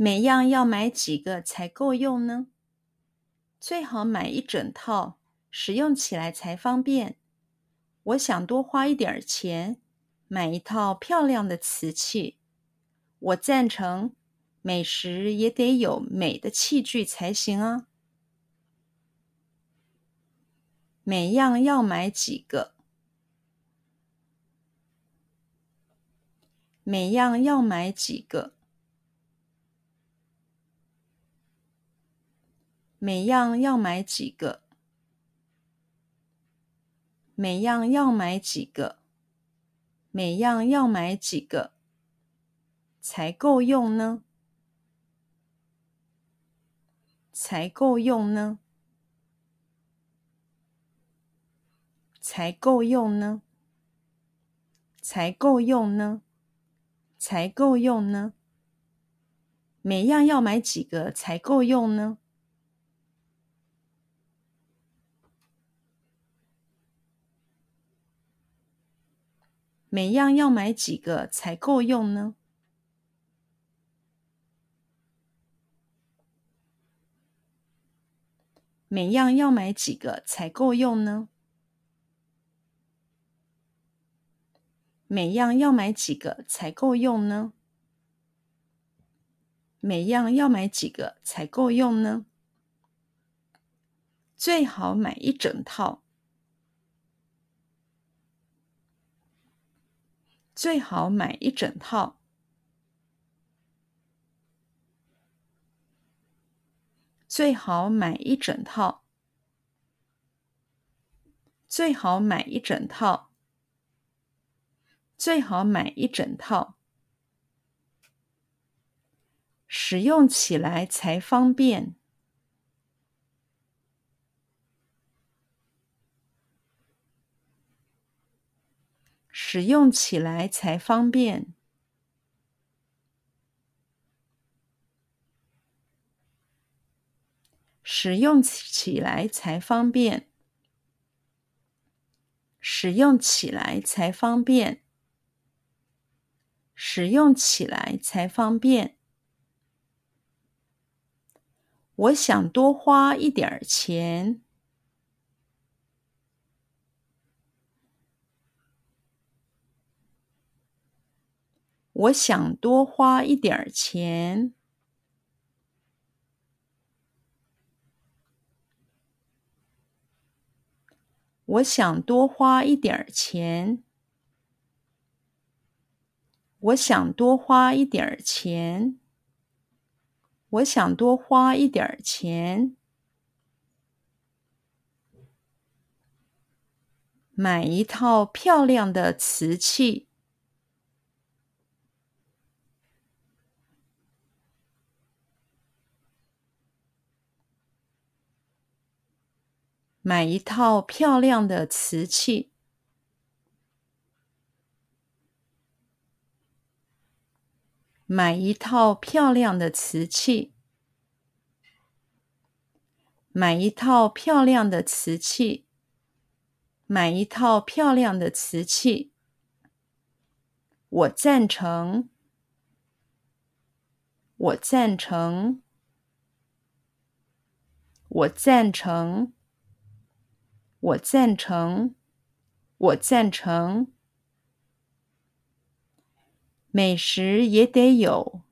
每样要买几个才够用呢？最好买一整套，使用起来才方便。我想多花一点钱，买一套漂亮的瓷器。我赞成，美食也得有美的器具才行啊。每样要买几个？每样要买几个？每样要买几个？每样要买几个？每样要买几个才够用呢？才够用呢？才够用呢？才够用呢？才够用呢？每样要买几个才够用呢？每样要买几个才够用呢？每样要买几个才够用呢？每样要买几个才够用呢？每样要买几个才够用呢？最好买一整套。最好买一整套。最好买一整套。最好买一整套。最好买一整套。使用起来才方便。使用起来才方便。使用起来才方便。使用起来才方便。使用起来才方便。我想多花一点钱。我想多花一点钱。我想多花一点钱。我想多花一点钱。我想多花一点钱。买一套漂亮的瓷器。买一套漂亮的瓷器。买一套漂亮的瓷器。买一套漂亮的瓷器。买一套漂亮的瓷器。我赞成。我赞成。我赞成。我赞成，我赞成。美食也得有，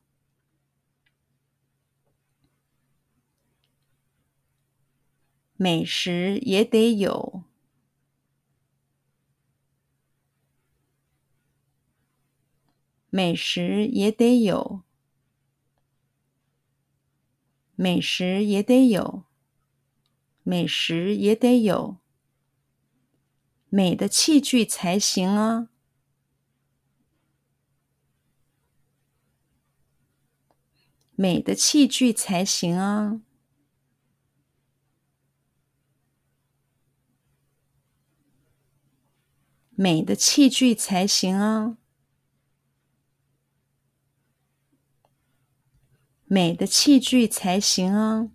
美食也得有，美食也得有，美食也得有，美食也得有。美的器具才行啊！美的器具才行啊！美的器具才行啊！美的器具才行啊！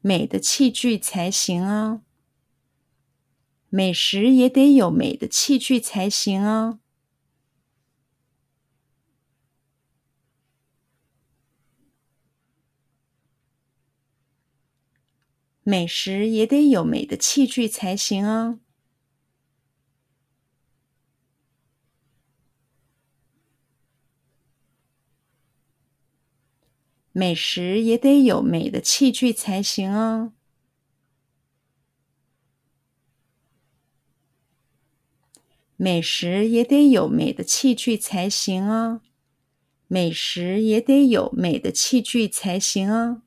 美的器具才行啊！美食也得有美的器具才行哦美食也得有美的器具才行哦美食也得有美的器具才行哦美食也得有美的器具才行哦。美食也得有美的器具才行哦。